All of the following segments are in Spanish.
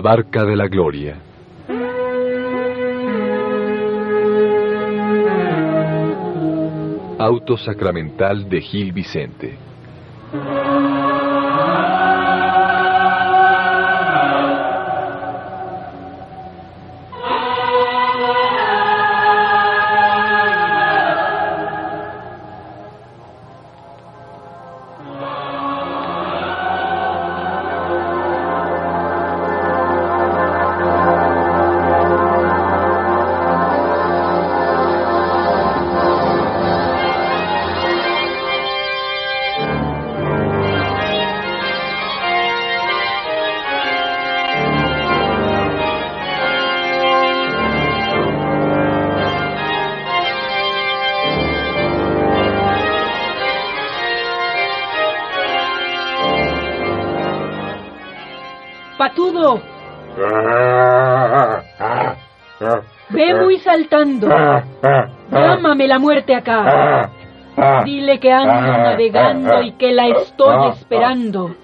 Barca de la gloria. Auto sacramental de Gil Vicente. Saltando. Llámame la muerte acá. Dile que ando navegando y que la estoy esperando.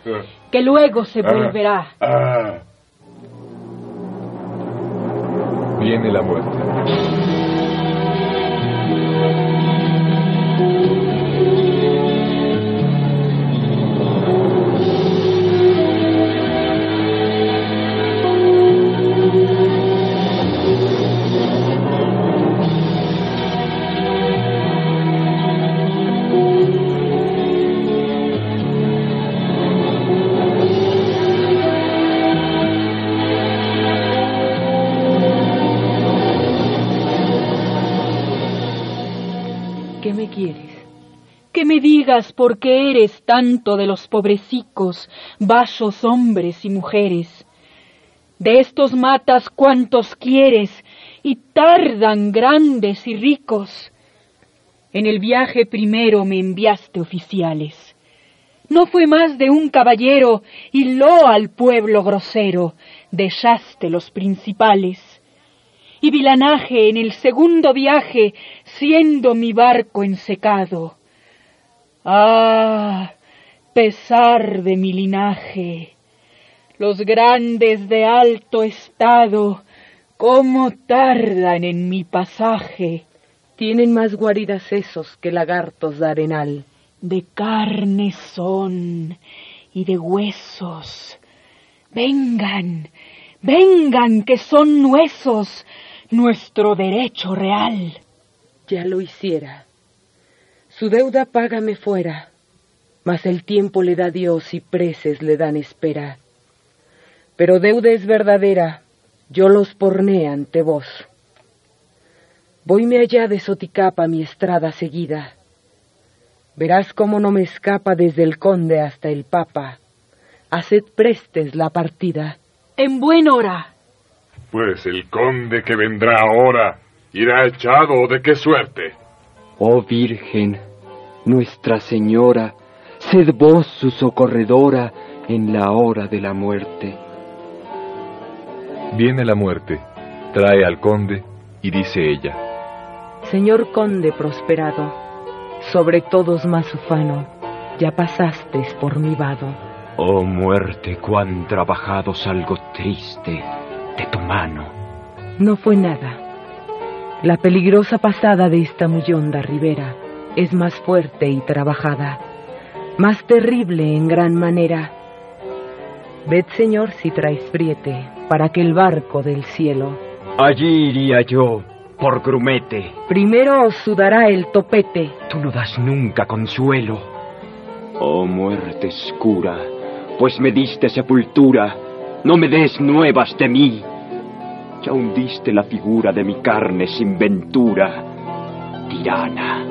Que luego se volverá. Viene la muerte. Que me digas por qué eres tanto de los pobrecicos, vasos hombres y mujeres. De estos matas cuantos quieres y tardan grandes y ricos. En el viaje primero me enviaste oficiales. No fue más de un caballero y lo al pueblo grosero dejaste los principales y vilanaje en el segundo viaje, siendo mi barco ensecado. Ah, pesar de mi linaje, los grandes de alto estado, cómo tardan en mi pasaje. Tienen más guaridas esos que lagartos de arenal. De carne son y de huesos. Vengan, vengan que son nuesos, nuestro derecho real. Ya lo hiciera. Su deuda págame fuera, mas el tiempo le da Dios y preces le dan espera. Pero deuda es verdadera, yo los porné ante vos. Voyme allá de Soticapa mi estrada seguida. Verás cómo no me escapa desde el conde hasta el papa. Haced prestes la partida. En buen hora. Pues el conde que vendrá ahora irá echado de qué suerte. Oh Virgen, Nuestra Señora, sed vos su socorredora en la hora de la muerte. Viene la muerte, trae al conde y dice ella. Señor conde prosperado, sobre todos más ufano, ya pasastes por mi vado. Oh muerte, cuán trabajado salgo triste de tu mano. No fue nada. La peligrosa pasada de esta mullonda ribera es más fuerte y trabajada, más terrible en gran manera. Ved, señor, si traes priete para que el barco del cielo. Allí iría yo, por grumete. Primero sudará el topete. Tú no das nunca consuelo. Oh muerte escura, pues me diste sepultura, no me des nuevas de mí. Ya hundiste la figura de mi carne sin ventura. Tirana,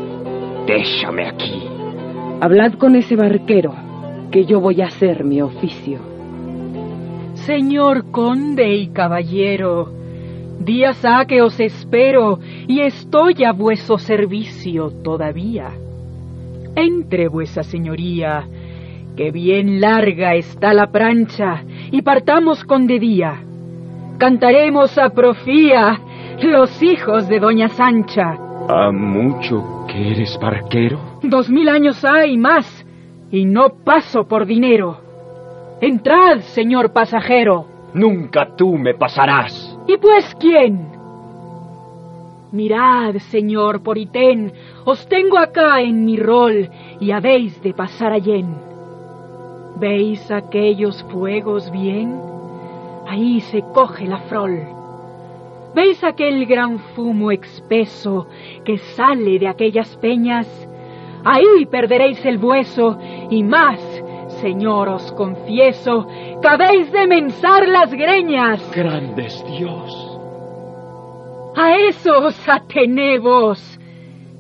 déjame aquí. Hablad con ese barquero, que yo voy a hacer mi oficio. Señor conde y caballero, días ha que os espero y estoy a vuestro servicio todavía. Entre vuesa señoría, que bien larga está la prancha, y partamos con de día. Cantaremos a profía los hijos de Doña Sancha. ¿A mucho que eres barquero? Dos mil años hay más, y no paso por dinero. Entrad, señor pasajero. Nunca tú me pasarás. ¿Y pues quién? Mirad, señor Poritén, os tengo acá en mi rol y habéis de pasar allén. ¿Veis aquellos fuegos bien? Ahí se coge la frol. ¿Veis aquel gran fumo espeso que sale de aquellas peñas? Ahí perderéis el bueso y más, señor, os confieso, que habéis de mensar las greñas. Grandes Dios. A eso os atenevos,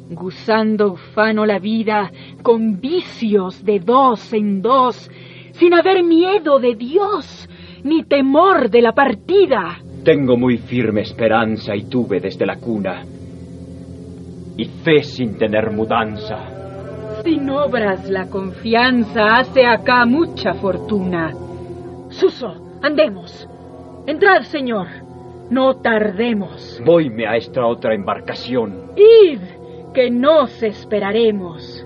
gozando ufano la vida con vicios de dos en dos, sin haber miedo de Dios ni temor de la partida. Tengo muy firme esperanza y tuve desde la cuna, y fe sin tener mudanza. Sin obras la confianza hace acá mucha fortuna. Suso, andemos. Entrad, señor. No tardemos. Voyme a esta otra embarcación. Id, que nos esperaremos.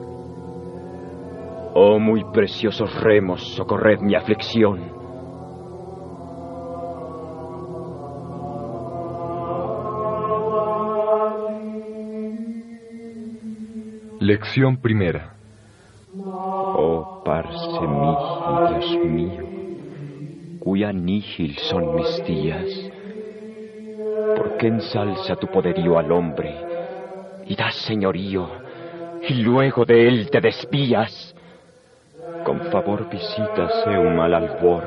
Oh muy preciosos remos, socorred mi aflicción. Lección primera. Oh parce mi, Dios mío, cuya nígil son mis días. ¿Por qué ensalza tu poderío al hombre y das señorío y luego de él te despías? Con favor visitas un mal albor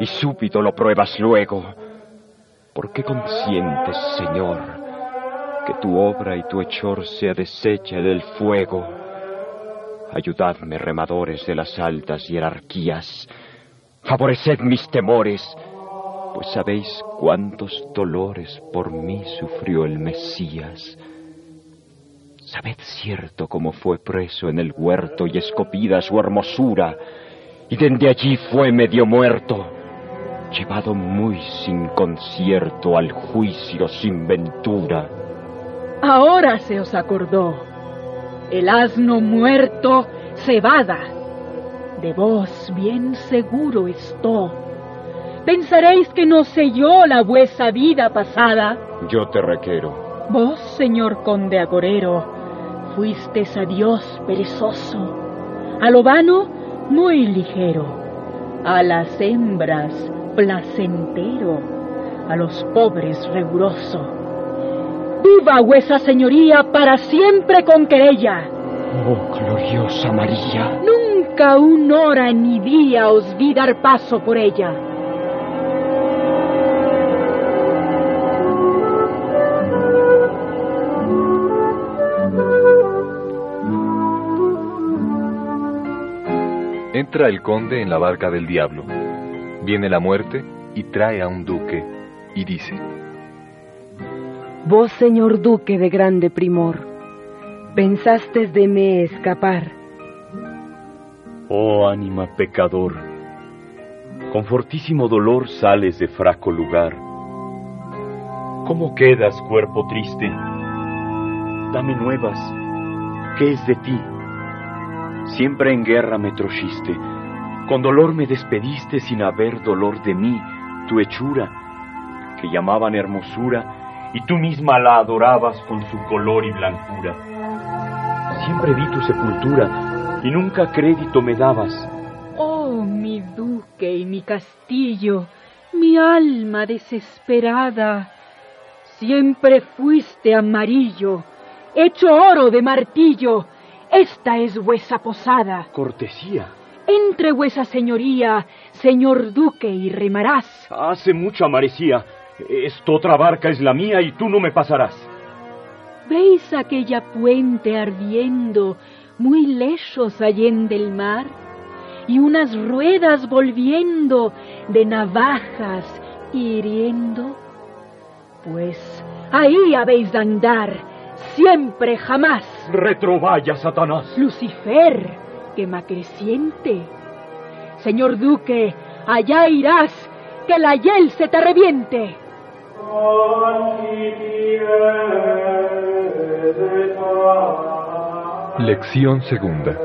y súbito lo pruebas luego. ¿Por qué consientes, Señor, que tu obra y tu hechor sea deshecha del fuego? Ayudadme, remadores de las altas jerarquías. Favoreced mis temores, pues sabéis cuántos dolores por mí sufrió el Mesías. Sabed cierto cómo fue preso en el huerto y escopida su hermosura, y desde allí fue medio muerto, llevado muy sin concierto al juicio sin ventura. Ahora se os acordó. El asno muerto cebada. De vos bien seguro estoy. ¿Pensaréis que no sé yo la vuesa vida pasada? Yo te requiero. Vos, señor conde agorero, fuistes a Dios perezoso, a lo vano muy ligero, a las hembras placentero, a los pobres riguroso. ¡Viva vuesa señoría para siempre con querella! Oh, gloriosa María. Nunca un hora ni día os vi dar paso por ella. Entra el conde en la barca del diablo. Viene la muerte y trae a un duque y dice, Vos, señor duque de grande primor, pensaste de me escapar. Oh ánima pecador, con fortísimo dolor sales de fraco lugar. ¿Cómo quedas, cuerpo triste? Dame nuevas, ¿qué es de ti? Siempre en guerra me trojiste, con dolor me despediste sin haber dolor de mí, tu hechura, que llamaban hermosura, y tú misma la adorabas con su color y blancura. Siempre vi tu sepultura, y nunca crédito me dabas. Oh, mi duque y mi castillo, mi alma desesperada. Siempre fuiste amarillo, hecho oro de martillo. Esta es vuesa posada. Cortesía. Entre vuesa señoría, señor duque, y remarás. Hace mucho amarecía. Esta otra barca es la mía y tú no me pasarás. ¿Veis aquella puente ardiendo muy lejos allende el mar? Y unas ruedas volviendo de navajas hiriendo. Pues ahí habéis de andar, siempre jamás. Retrovaya, Satanás. Lucifer, quema creciente. Señor duque, allá irás, que la hiel se te reviente. Lección segunda.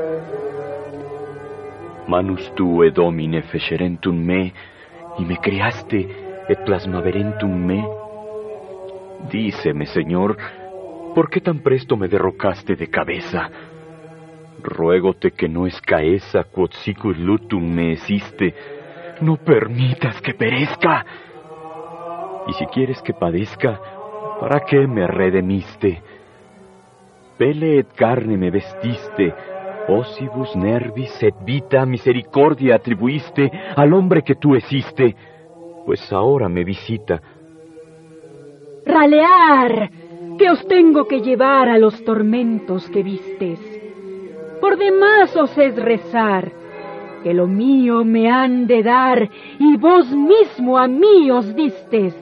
Manus tu domine fecerentum me, y me creaste et plasmaverentum me. Díceme, Señor, ¿por qué tan presto me derrocaste de cabeza? Ruégote que no escaesa quod sicus lutum me existe, no permitas que perezca. Y si quieres que padezca, ¿para qué me redemiste? Pele et carne me vestiste, osibus nervis et vita misericordia atribuiste al hombre que tú hiciste, pues ahora me visita. Ralear, que os tengo que llevar a los tormentos que vistes. Por demás os es rezar, que lo mío me han de dar y vos mismo a mí os distes.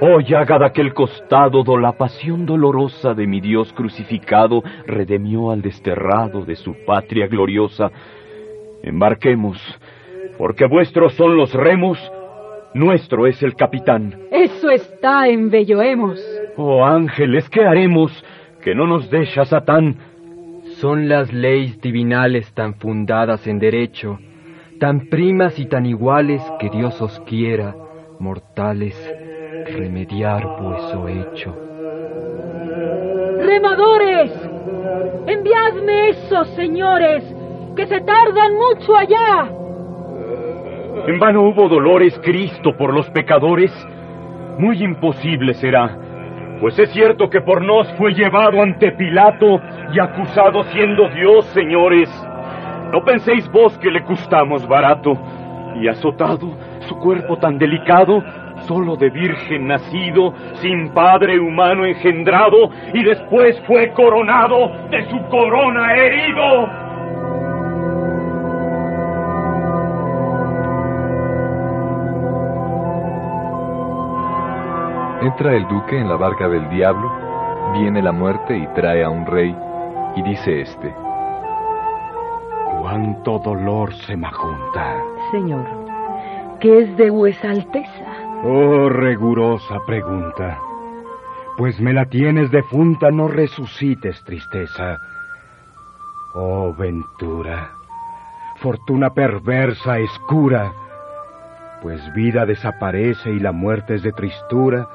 Oh llaga de aquel costado, do la pasión dolorosa de mi Dios crucificado redemió al desterrado de su patria gloriosa. Embarquemos, porque vuestros son los remos, nuestro es el capitán. Eso está en Belloemos. Oh ángeles, ¿qué haremos? Que no nos deja Satán. Son las leyes divinales tan fundadas en derecho, tan primas y tan iguales que Dios os quiera, mortales, remediar vuestro hecho. ¡Remadores! ¡Enviadme esos señores, que se tardan mucho allá! En vano hubo dolores Cristo por los pecadores. Muy imposible será, pues es cierto que por nos fue llevado ante Pilato y acusado siendo Dios, señores. No penséis vos que le costamos barato y azotado su cuerpo tan delicado, solo de virgen nacido, sin padre humano engendrado, y después fue coronado de su corona herido. Entra el duque en la barca del diablo, viene la muerte y trae a un rey, y dice este. Cuánto dolor se me junta. Señor, ¿qué es de vuesa alteza? Oh, rigurosa pregunta. Pues me la tienes defunta, no resucites, tristeza. Oh, ventura, fortuna perversa, escura, pues vida desaparece y la muerte es de tristura.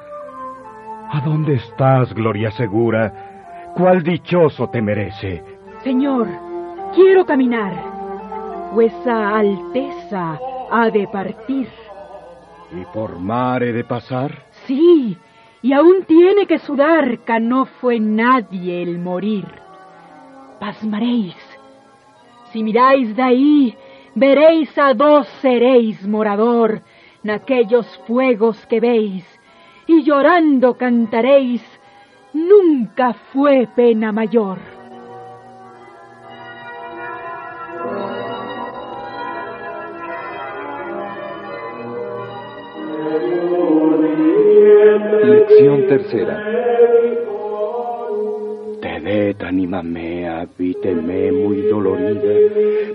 ¿A dónde estás, gloria segura? ¿Cuál dichoso te merece? Señor, quiero caminar. Vuesa Alteza ha de partir. ¿Y por mar he de pasar? Sí, y aún tiene que sudar, que no fue nadie el morir. Pasmaréis. Si miráis de ahí, veréis a dos seréis morador, en aquellos fuegos que veis, y llorando cantaréis, nunca fue pena mayor. Lección tercera. Tened, ánima mea, víteme muy dolorida,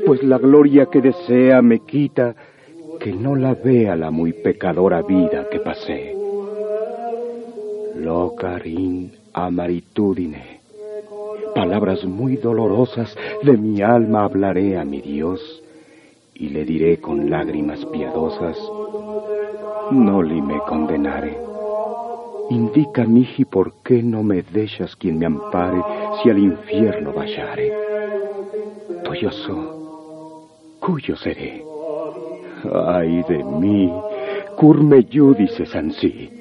pues la gloria que desea me quita, que no la vea la muy pecadora vida que pasé. Locarin amaritudine. Palabras muy dolorosas de mi alma hablaré a mi Dios y le diré con lágrimas piadosas, no li me condenare. Indica, miji, por qué no me dejas quien me ampare si al infierno vayare. Tuyo so, cuyo seré. Ay de mí, curme judices ansí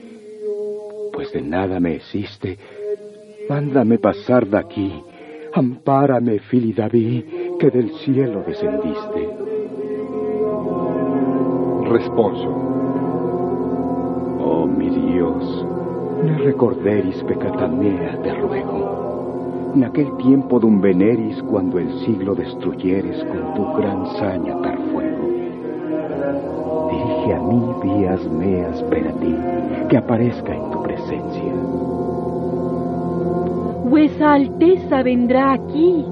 pues de nada me existe, mándame pasar de aquí, ampárame, Fili David, que del cielo descendiste. Responso. Oh mi Dios, ne recorderis peccata mea, te ruego. En aquel tiempo de un veneris, cuando el siglo destruyeres con tu gran saña tar fuego. Dirige a mí vías meas para ti, que aparezca en tu presencia. Vuesa Alteza vendrá aquí,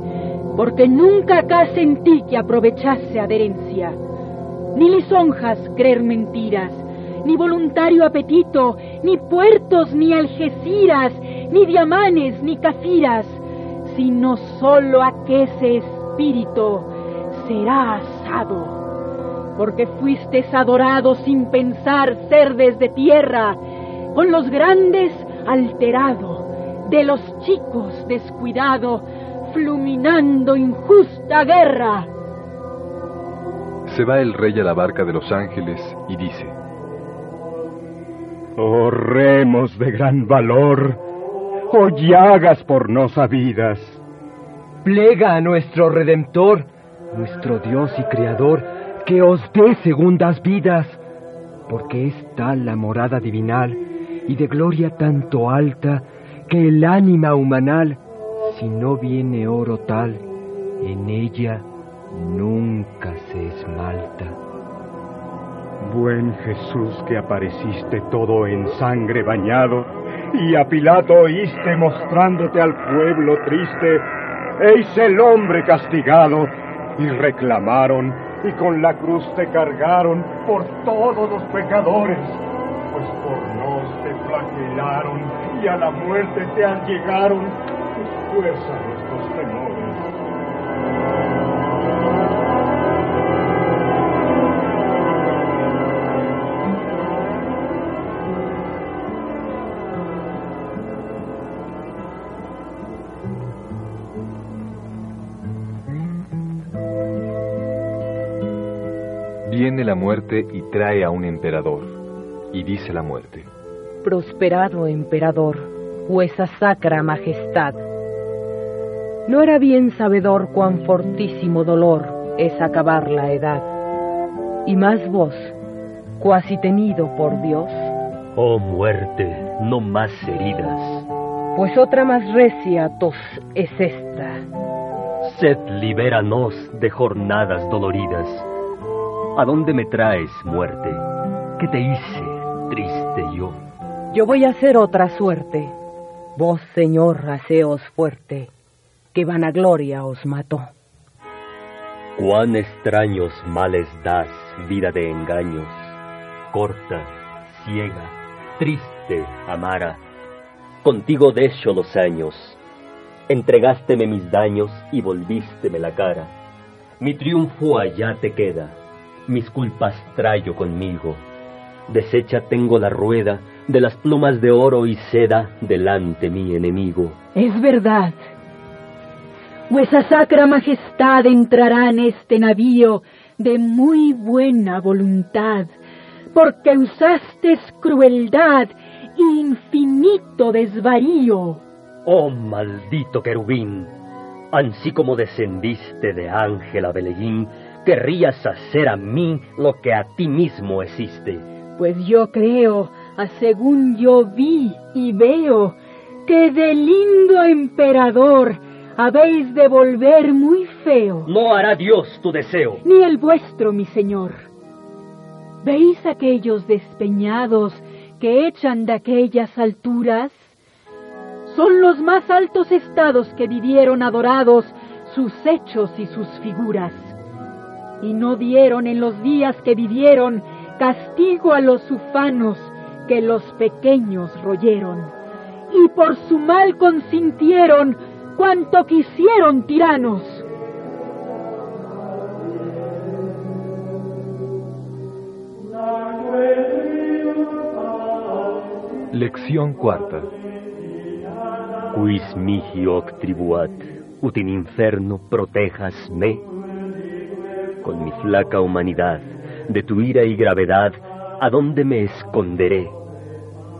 porque nunca acá sentí que aprovechase adherencia, ni lisonjas creer mentiras, ni voluntario apetito, ni puertos, ni algeciras, ni diamanes, ni cafiras, sino solo aquese espíritu será asado, porque fuiste adorado sin pensar ser desde tierra, con los grandes alterado, de los chicos descuidado, fluminando injusta guerra. Se va el rey a la barca de los ángeles y dice, Oh remos de gran valor, oh llagas por no sabidas. Plega a nuestro Redentor, nuestro Dios y Creador, que os dé segundas vidas, porque es tal la morada divinal y de gloria tanto alta que el ánima humanal, si no viene oro tal, en ella nunca se esmalta. Buen Jesús que apareciste todo en sangre bañado, y a Pilato oíste mostrándote al pueblo triste, eis el hombre castigado, y reclamaron, y con la cruz te cargaron por todos los pecadores, pues por nos te flagelaron, y a la muerte te allegaron, tus fuerzas nuestros temores. Viene la muerte y trae a un emperador. Y dice la muerte, Prosperado emperador, vuesa sacra majestad. No era bien sabedor cuán fortísimo dolor es acabar la edad. Y más vos, cuasi tenido por Dios, Oh muerte, no más heridas. pues otra más recia tos es esta. Sed libéranos de jornadas doloridas. ¿A dónde me traes, muerte? ¿Qué te hice, triste yo? Yo voy a hacer otra suerte. Vos, Señor, haceos fuerte, que vanagloria os mató. Cuán extraños males das, vida de engaños, corta, ciega, triste, amara. Contigo decho los años, entregásteme mis daños y volvísteme la cara. Mi triunfo allá te queda, mis culpas trayo conmigo. Deshecha tengo la rueda de las plumas de oro y seda delante mi enemigo. Es verdad. Vuesa sacra majestad entrará en este navío de muy buena voluntad, porque usastes crueldad e infinito desvarío. Oh maldito querubín, ansí como descendiste de ángel a Beleín, querrías hacer a mí lo que a ti mismo existe. Pues yo creo, a según yo vi y veo, que de lindo emperador habéis de volver muy feo, No hará Dios tu deseo. ni el vuestro, mi señor. ¿Veis aquellos despeñados que echan de aquellas alturas? Son los más altos estados que vivieron adorados sus hechos y sus figuras. Y no dieron en los días que vivieron castigo a los ufanos que los pequeños royeron. Y por su mal consintieron cuanto quisieron tiranos. Lección cuarta. Quis mihi hoc tribuat, ut in inferno protejas me. Con mi flaca humanidad, de tu ira y gravedad, ¿a dónde me esconderé?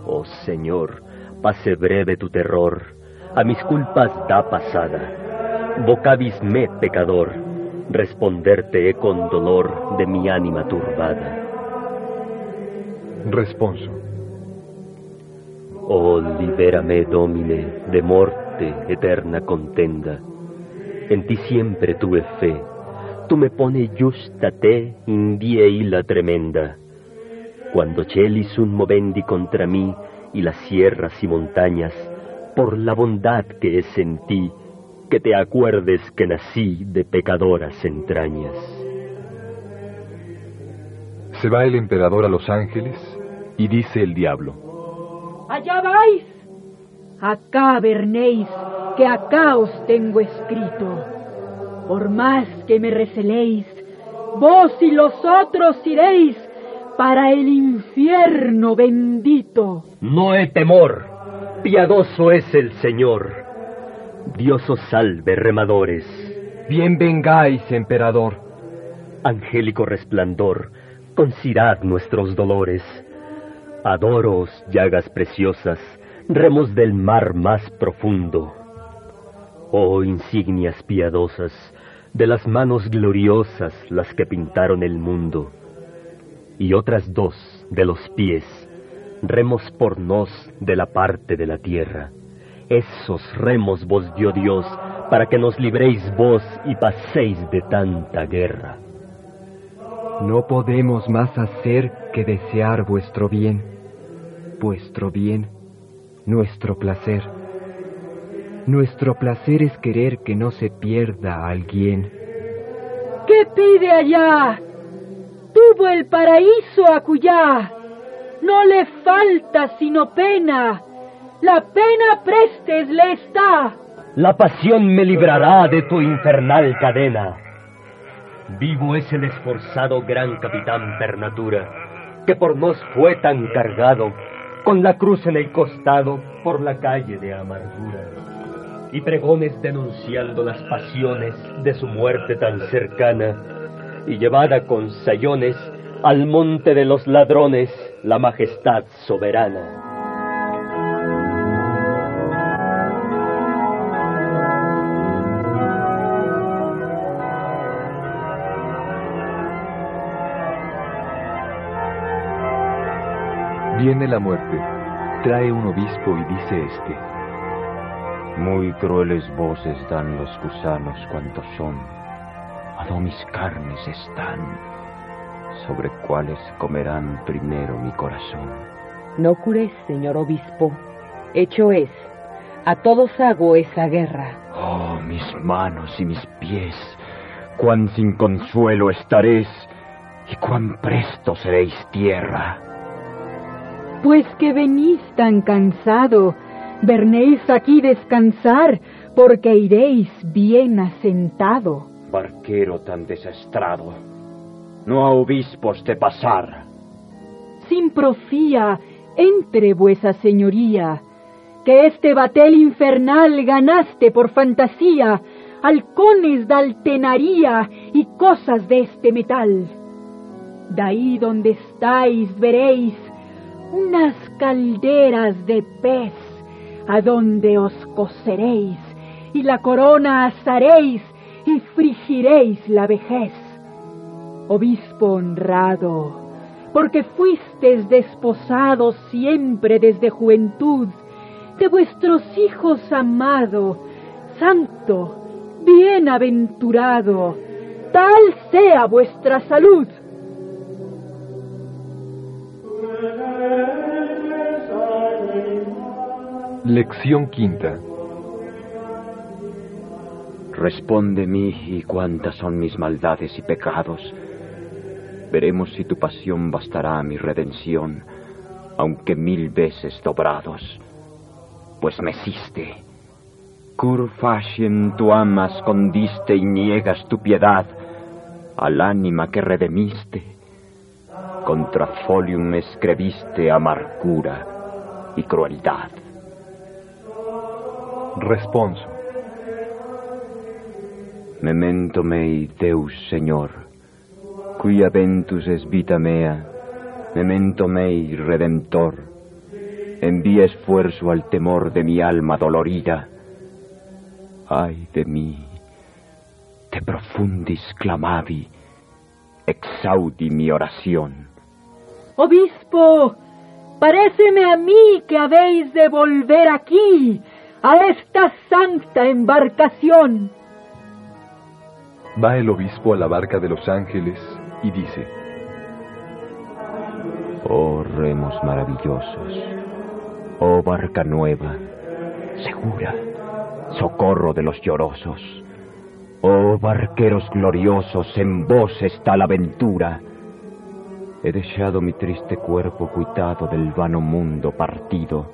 Oh Señor, pase breve tu terror, a mis culpas da pasada. Vocabis me, pecador, responderte he con dolor de mi ánima turbada. Responso. Oh, libérame, Domine, de morte eterna contenda. En ti siempre tuve fe. Tu me pone justa te in die illa tremenda. Cuando celis un movendi contra mí y las sierras y montañas, por la bondad que es en ti, que te acuerdes que nací de pecadoras entrañas. Se va el emperador a los ángeles y dice el diablo. Allá vais. Acá vernéis que acá os tengo escrito. Por más que me receléis, vos y los otros iréis para el infierno bendito. No he temor, piadoso es el Señor. Dios os salve, remadores. Bien vengáis, emperador. Angélico resplandor, considad nuestros dolores. Adoros, llagas preciosas, remos del mar más profundo. Oh insignias piadosas, de las manos gloriosas las que pintaron el mundo. Y otras dos de los pies, remos por nos de la parte de la tierra. Esos remos vos dio Dios para que nos libréis vos y paséis de tanta guerra. No podemos más hacer que desear vuestro bien vuestro bien, nuestro placer. Nuestro placer es querer que no se pierda a alguien. ¿Qué pide allá? Tuvo el paraíso acullá. No le falta sino pena. La pena prestes le está. La pasión me librará de tu infernal cadena. Vivo es el esforzado gran capitán per natura, que por nos fue tan cargado con la cruz en el costado por la calle de amargura, y pregones denunciando las pasiones de su muerte tan cercana, y llevada con sayones al monte de los ladrones la majestad soberana. Viene la muerte, trae un obispo y dice este. Muy crueles voces dan los gusanos cuantos son, a do mis carnes están, sobre cuáles comerán primero mi corazón. No cures, señor obispo, hecho es, a todos hago esa guerra. Oh, mis manos y mis pies, cuán sin consuelo estaréis y cuán presto seréis tierra. Pues que venís tan cansado, vernéis aquí descansar, porque iréis bien asentado. Barquero tan desastrado, no a obispos de pasar. Sin profía, entre vuesa señoría, que este batel infernal ganaste por fantasía, halcones de altenaría y cosas de este metal. De ahí donde estáis veréis unas calderas de pez, a donde os coceréis, y la corona asaréis, y frigiréis la vejez. Obispo honrado, porque fuisteis desposado siempre desde juventud, de vuestros hijos amado, santo, bienaventurado, tal sea vuestra salud. Lección quinta. Responde mí y cuántas son mis maldades y pecados. Veremos si tu pasión bastará a mi redención, aunque mil veces dobrados. Pues me hiciste. Cur facien tu amas condiste y niegas tu piedad al ánima que redemiste. Contra folium escribiste amargura y crueldad. Responso. Memento mei, Deus Señor, quia ventus es vita mea, memento mei, Redemptor, envía esfuerzo al temor de mi alma dolorida. Ay de mí, de profundis clamavi, exaudi mi oración. Obispo, paréceme a mí que habéis de volver aquí, a esta santa embarcación. Va el obispo a la barca de los ángeles y dice, Oh remos maravillosos, oh barca nueva, segura, socorro de los llorosos, oh barqueros gloriosos, en vos está la aventura. He dejado mi triste cuerpo cuitado del vano mundo partido,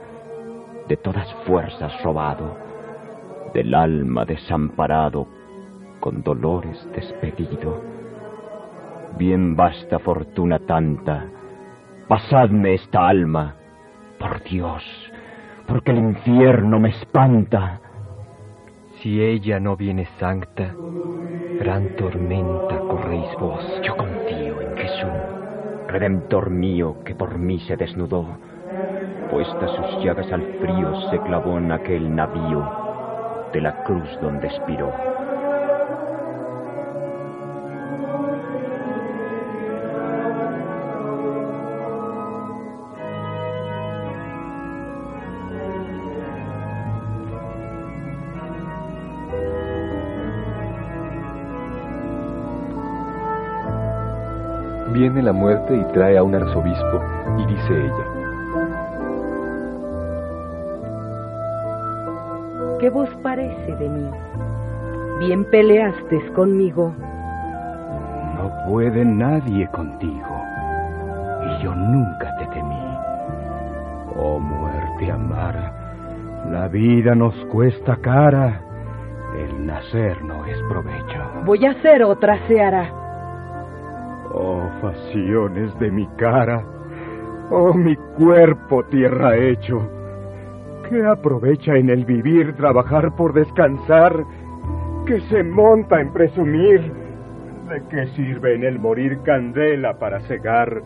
de todas fuerzas robado, del alma desamparado, con dolores despedido. Bien basta fortuna tanta, pasadme esta alma, por Dios, porque el infierno me espanta. Si ella no viene sancta, gran tormenta corréis vos. Yo confío en Jesús, Redentor mío que por mí se desnudó. Puestas sus llagas al frío se clavó en aquel navío de la cruz donde expiró. Viene la muerte y trae a un arzobispo, y dice ella, ¿Qué vos parece de mí? Bien peleaste conmigo. No puede nadie contigo, y yo nunca te temí. Oh muerte amara, la vida nos cuesta cara, el nacer no es provecho. Voy a hacer otra seara. Oh facciones de mi cara, oh mi cuerpo tierra hecho, ¿qué aprovecha en el vivir trabajar por descansar? que se monta en presumir? ¿De qué sirve en el morir candela para cegar?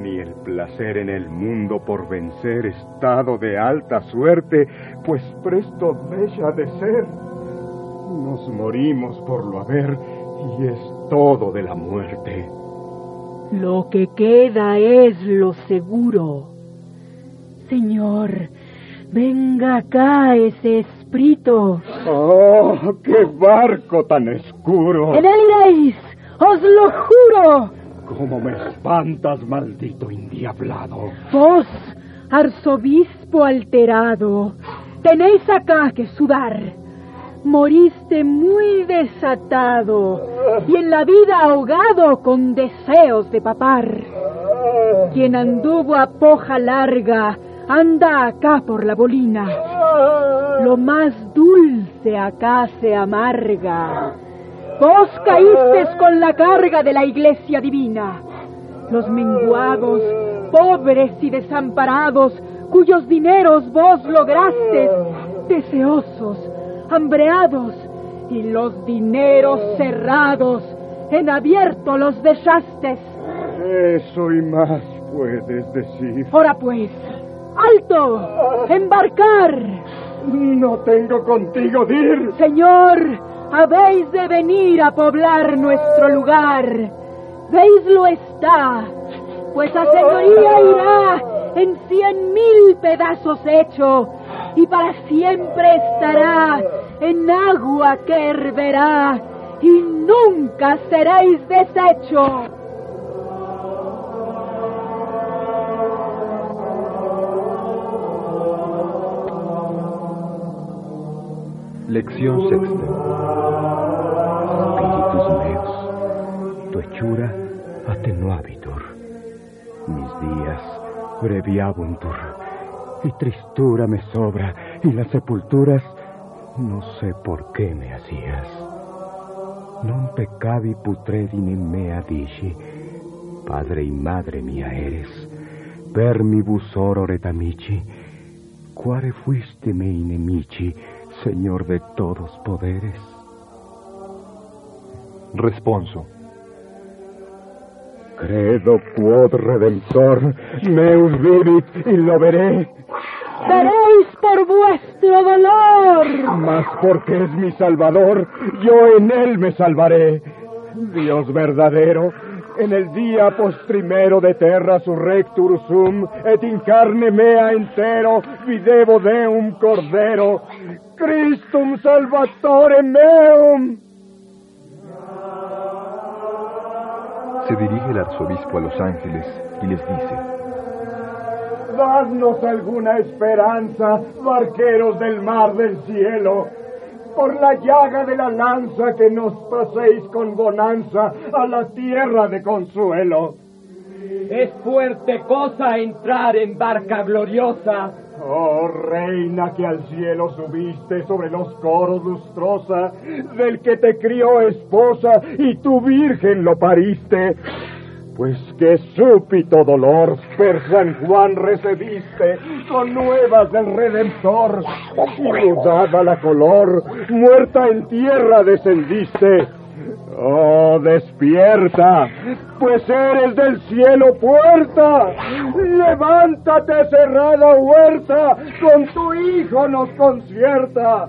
Ni el placer en el mundo por vencer estado de alta suerte, pues presto deja de ser. Nos morimos por lo haber y es todo de la muerte. Lo que queda es lo seguro. Señor, venga acá ese espíritu. ¡Oh, qué barco tan oscuro! En él iréis, os lo juro. ¿Cómo me espantas, maldito indiablado? Vos, arzobispo alterado, tenéis acá que sudar. Moriste muy desatado y en la vida ahogado con deseos de papar. Quien anduvo a poja larga anda acá por la bolina. Lo más dulce acá se amarga. Vos caísteis con la carga de la iglesia divina. Los menguados, pobres y desamparados, cuyos dineros vos lograste, deseosos, hambreados, y los dineros cerrados, en abierto los dejaste. Eso y más puedes decir. Ahora pues, ¡alto! ¡Embarcar! No tengo contigo dir. Señor, habéis de venir a poblar nuestro lugar. Veislo está, pues a señoría irá en cien mil pedazos hecho y para siempre estará en agua que herverá y nunca seréis deshecho. Lección sexta. Espíritus meus, tu hechura atenuabitur. Mis días breviabuntur, y tristura me sobra, y las sepulturas no sé por qué me hacías. Non peccavi putredine mea dici, padre y madre mía eres, per mi busoro retamici, quare fuiste mei nemici, Señor de todos poderes. Responso. Credo quod redentor, meus vivit y lo veré. Veréis por vuestro dolor. Mas porque es mi salvador, yo en él me salvaré. Dios verdadero, en el día postrimero de terra surrectur sum, et in carne mea entero, videvo un cordero, Christum salvatore meum. Se dirige el arzobispo a los ángeles y les dice, Dadnos alguna esperanza, barqueros del mar del cielo, por la llaga de la lanza que nos paséis con bonanza a la tierra de consuelo. Es fuerte cosa entrar en barca gloriosa. Oh reina que al cielo subiste sobre los coros lustrosa, del que te crió esposa y tu virgen lo pariste. Pues qué súpito dolor per San Juan recibiste con nuevas del Redentor. Mudada la color, muerta en tierra descendiste. Oh, despierta, pues eres del cielo puerta. Levántate, cerrada huerta, con tu hijo nos concierta.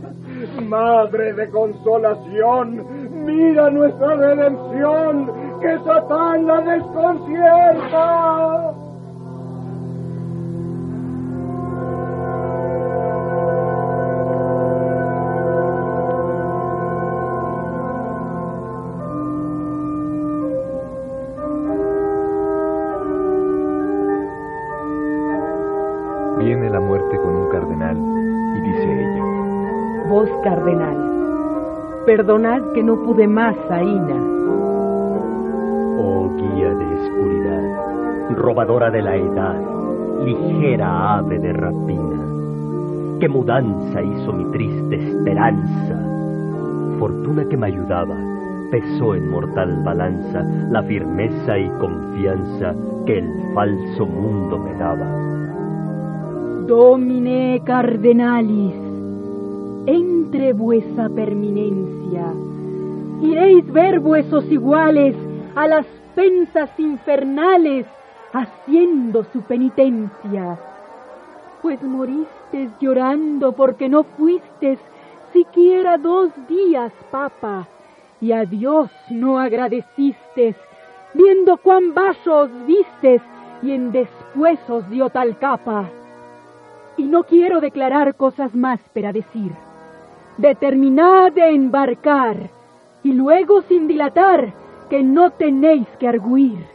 Madre de consolación, mira nuestra redención, que Satán la desconcierta. Viene la muerte con un cardenal y dice ella, Vos, cardenal, perdonad que no pude más, Aina. Oh guía de oscuridad, robadora de la edad, ligera ave de rapina, qué mudanza hizo mi triste esperanza. Fortuna que me ayudaba, pesó en mortal balanza la firmeza y confianza que el falso mundo me daba. Domine cardenalis, entre vuesa perminencia, iréis ver vuesos iguales a las pensas infernales haciendo su penitencia. Pues moristes llorando porque no fuistes siquiera dos días, papa, y a Dios no agradecistes, viendo cuán vaso os vistes y en después os dio tal capa. Y no quiero declarar cosas más para decir. Determinad de embarcar, y luego sin dilatar, que no tenéis que arguir.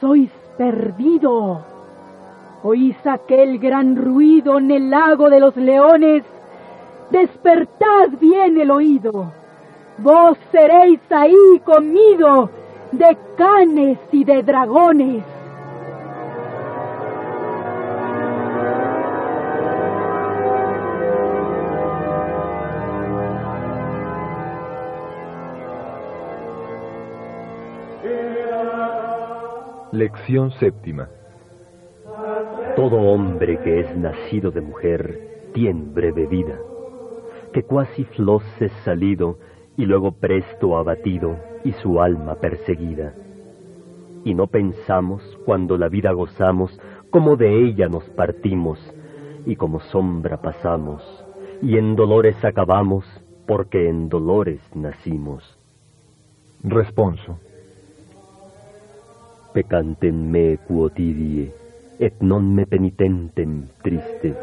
Sois perdido. Oís aquel gran ruido en el lago de los leones. Despertad bien el oído. Vos seréis ahí comido de canes y de dragones. Lección séptima. Todo hombre que es nacido de mujer tiene breve vida, que cuasi floz es salido y luego presto abatido y su alma perseguida. Y no pensamos cuando la vida gozamos como de ella nos partimos y como sombra pasamos y en dolores acabamos porque en dolores nacimos. Responso. Pecantem me quotidie, et non me penitentem triste.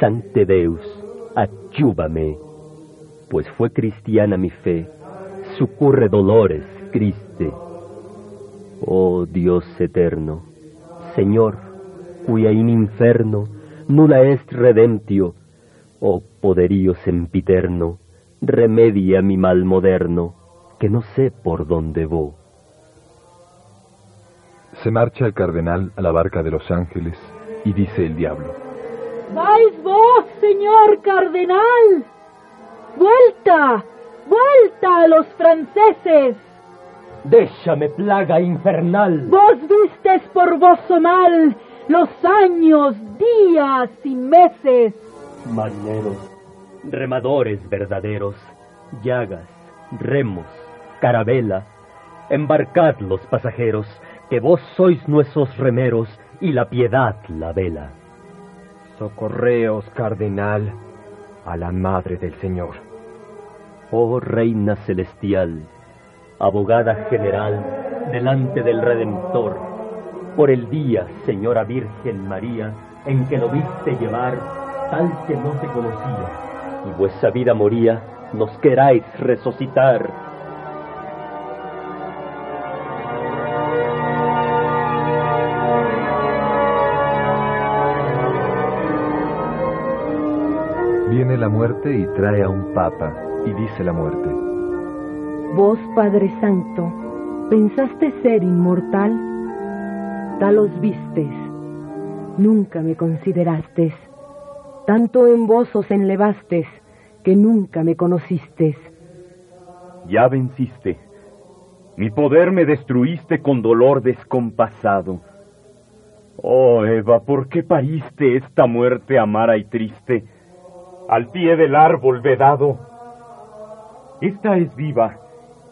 Sancte Deus, ayúdame, pues fue cristiana mi fe, sucurre dolores, Criste. Oh Dios eterno, Señor, cuya in inferno nulla est redemptio, oh poderío sempiterno, remedia mi mal moderno, que no sé por dónde voy. Se marcha el cardenal a la barca de los ángeles y dice el diablo. ¿Vais vos, señor cardenal? ¡Vuelta! ¡Vuelta a los franceses! Déjame, plaga infernal. Vos vistes por vosso mal los años, días y meses. Marineros, remadores verdaderos, llagas, remos, carabela, embarcad los pasajeros, que vos sois nuestros remeros y la piedad la vela. Socorreos, cardenal, a la Madre del Señor. Oh Reina Celestial, abogada general delante del Redentor, por el día, Señora Virgen María, en que lo viste llevar tal que no se conocía, y vuestra vida moría, nos queráis resucitar Viene la muerte y trae a un papa, y dice la muerte. Vos, Padre Santo, pensaste ser inmortal, tal os vistes, nunca me consideraste, tanto en vos os enlevastes, que nunca me conociste. Ya venciste, mi poder me destruiste con dolor descompasado. Oh Eva, ¿por qué pariste esta muerte amara y triste? Al pie del árbol vedado. Esta es viva,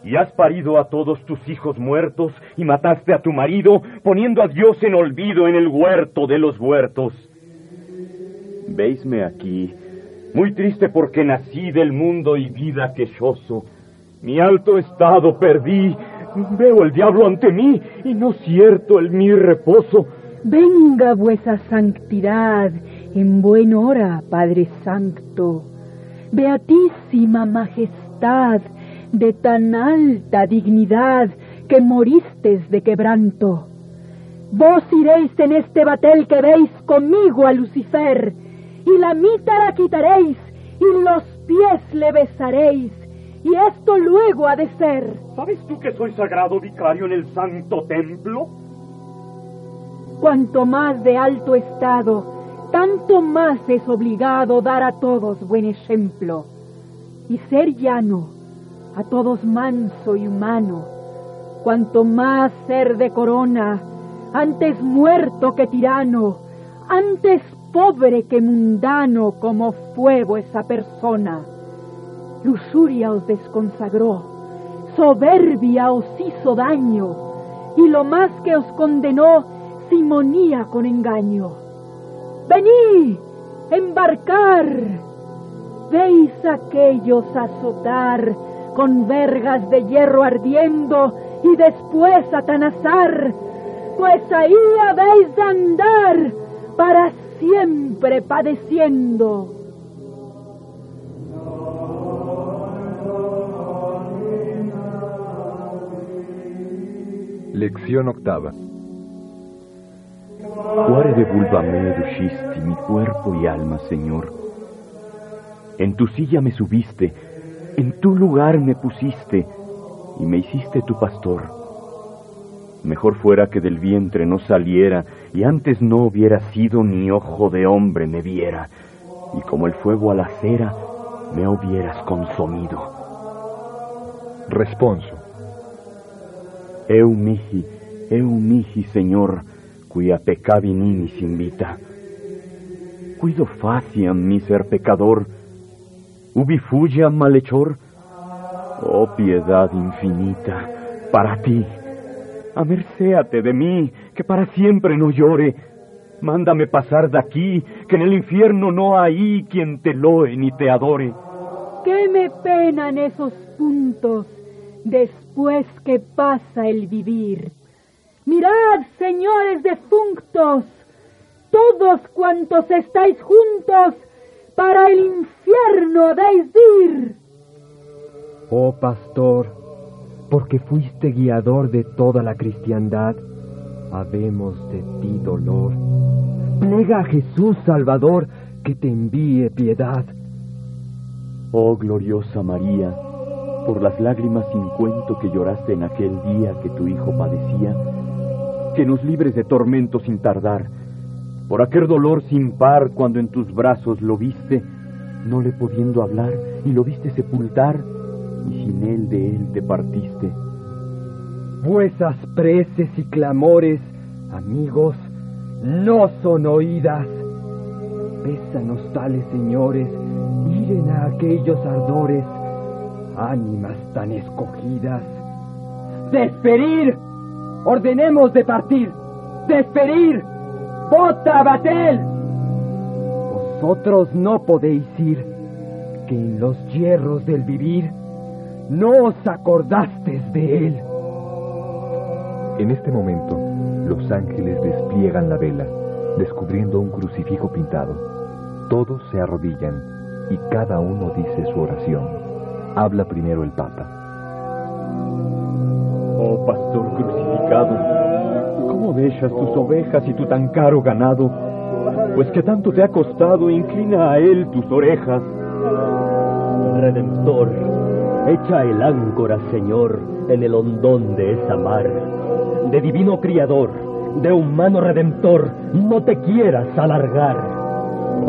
y has parido a todos tus hijos muertos, y mataste a tu marido, poniendo a Dios en olvido en el huerto de los huertos. Veisme aquí, muy triste porque nací del mundo y vida quejoso. Mi alto estado perdí, veo el diablo ante mí, y no cierto el mi reposo. Venga vuesa santidad, en buen hora, Padre Santo, beatísima majestad de tan alta dignidad que moristes de quebranto. Vos iréis en este batel que veis conmigo a Lucifer, y la mítara quitaréis, y los pies le besaréis, y esto luego ha de ser. ¿Sabes tú que soy sagrado vicario en el santo templo? Cuanto más de alto estado, tanto más es obligado dar a todos buen ejemplo y ser llano, a todos manso y humano, cuanto más ser de corona, antes muerto que tirano, antes pobre que mundano como fue esa persona. Lusuria os desconsagró, soberbia os hizo daño, y lo más que os condenó, simonía con engaño Vení, embarcar. Veis aquellos azotar con vergas de hierro ardiendo y después atanazar, pues ahí habéis de andar para siempre padeciendo. Lección octava. Cuare de vulva me educisti mi cuerpo y alma, Señor. En tu silla me subiste, en tu lugar me pusiste y me hiciste tu pastor. Mejor fuera que del vientre no saliera y antes no hubiera sido ni ojo de hombre me viera y como el fuego a la cera me hubieras consumido. Responso. Eu mihi, eu mihi, Señor, cuya peccavi nimis invita. Cuido faciam mi ser pecador, ubi fugiam malhechor. Oh piedad infinita, para ti, amercéate de mí, que para siempre no llore. Mándame pasar de aquí, que en el infierno no hay quien te loe ni te adore. ¿Qué me penan esos puntos después que pasa el vivir? Mirad, señores defunctos, todos cuantos estáis juntos, para el infierno habéis de ir. Oh pastor, porque fuiste guiador de toda la cristiandad, habemos de ti dolor. Plega a Jesús Salvador que te envíe piedad. Oh gloriosa María, por las lágrimas sin cuento que lloraste en aquel día que tu hijo padecía, que nos libres de tormento sin tardar, por aquel dolor sin par cuando en tus brazos lo viste, no le pudiendo hablar, y lo viste sepultar, y sin él de él te partiste. Vuesas preces y clamores, amigos, no son oídas. Pésanos tales señores, miren a aquellos ardores, ánimas tan escogidas. ¡Despedir! Ordenemos de partir. Despedir. ¡Bota, Batel! Vosotros no podéis ir, que en los hierros del vivir no os acordasteis de él. En este momento, los ángeles despliegan la vela, descubriendo un crucifijo pintado. Todos se arrodillan y cada uno dice su oración. Habla primero el Papa. Oh pastor ¿cómo dejas tus ovejas y tu tan caro ganado? Pues que tanto te ha costado, inclina a él tus orejas. Redentor, echa el áncora, Señor, en el hondón de esa mar. De divino criador, de humano redentor, no te quieras alargar.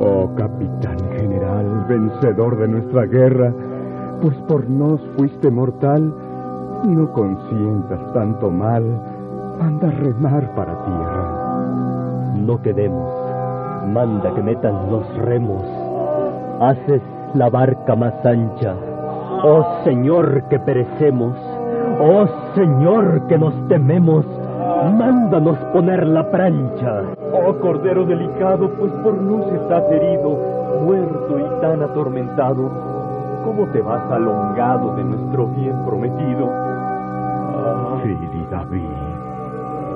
Oh capitán general, vencedor de nuestra guerra, pues por nos fuiste mortal, no consientas tanto mal, manda remar para tierra. No quedemos, manda que metan los remos, haces la barca más ancha. Oh Señor que perecemos, oh Señor que nos tememos, mándanos poner la prancha. Oh cordero delicado, pues por nos estás herido, muerto y tan atormentado, ¿cómo te vas alongado de nuestro bien prometido? Ah. Fili David,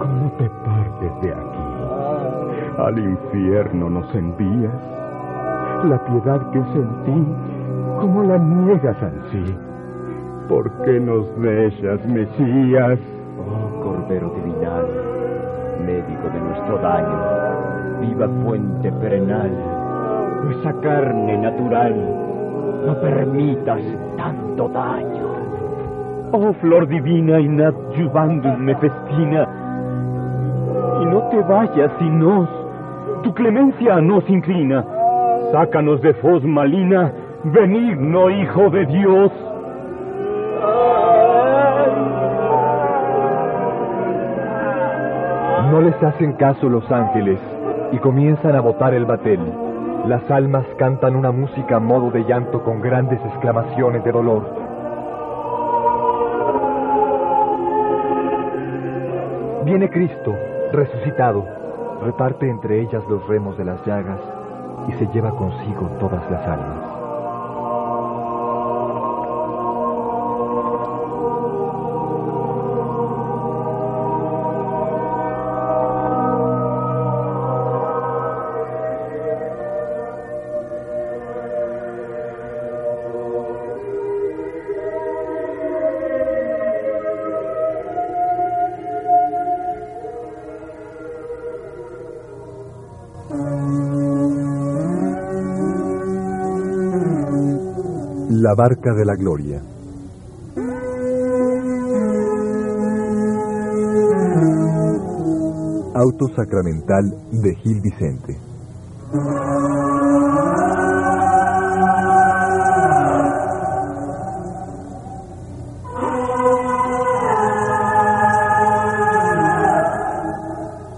¿cómo te partes de aquí? Al infierno nos envías. La piedad que sentí, ¿cómo la niegas ansí? ¿Por qué nos dejas, Mesías? Oh Cordero Divinal, médico de nuestro daño, viva fuente perenal, nuestra carne natural, no permitas tanto daño. Oh flor divina in adjuvandum me festina, y no te vayas si nos, tu clemencia nos inclina, sácanos de fos malina, benigno Hijo de Dios. No les hacen caso los ángeles y comienzan a botar el batel. Las almas cantan una música a modo de llanto con grandes exclamaciones de dolor. Viene Cristo, resucitado, reparte entre ellas los remos de las llagas y se lleva consigo todas las almas. La barca de la gloria. Auto sacramental de Gil Vicente.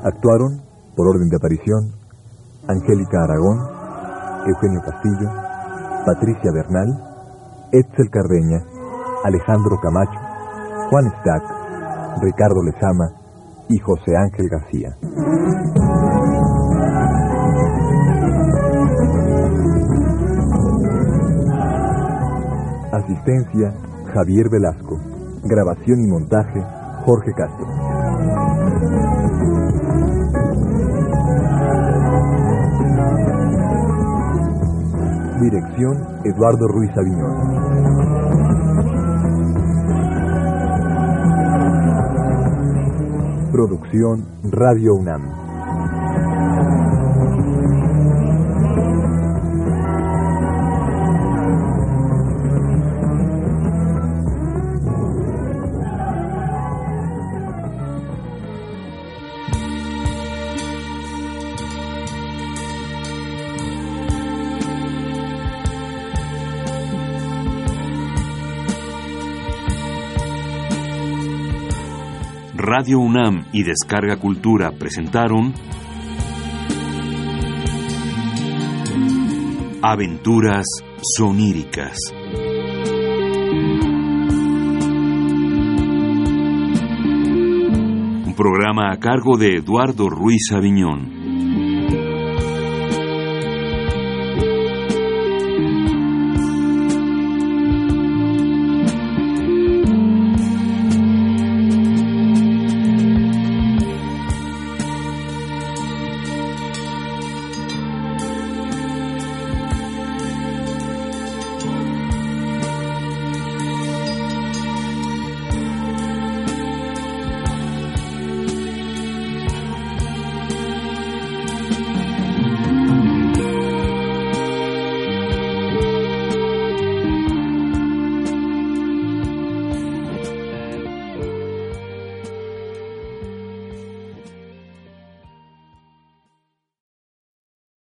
Actuaron, por orden de aparición, Angélica Aragón, Eugenio Castillo, Patricia Bernal, Etzel Cardeña, Alejandro Camacho, Juan Stack, Ricardo Lezama y José Ángel García. Asistencia, Javier Velasco. Grabación y montaje, Jorge Castro. Dirección, Eduardo Ruiz Aviñón. Producción, Radio UNAM. Radio UNAM y Descarga Cultura presentaron Aventuras soníricas. Un programa a cargo de Eduardo Ruiz Aviñón.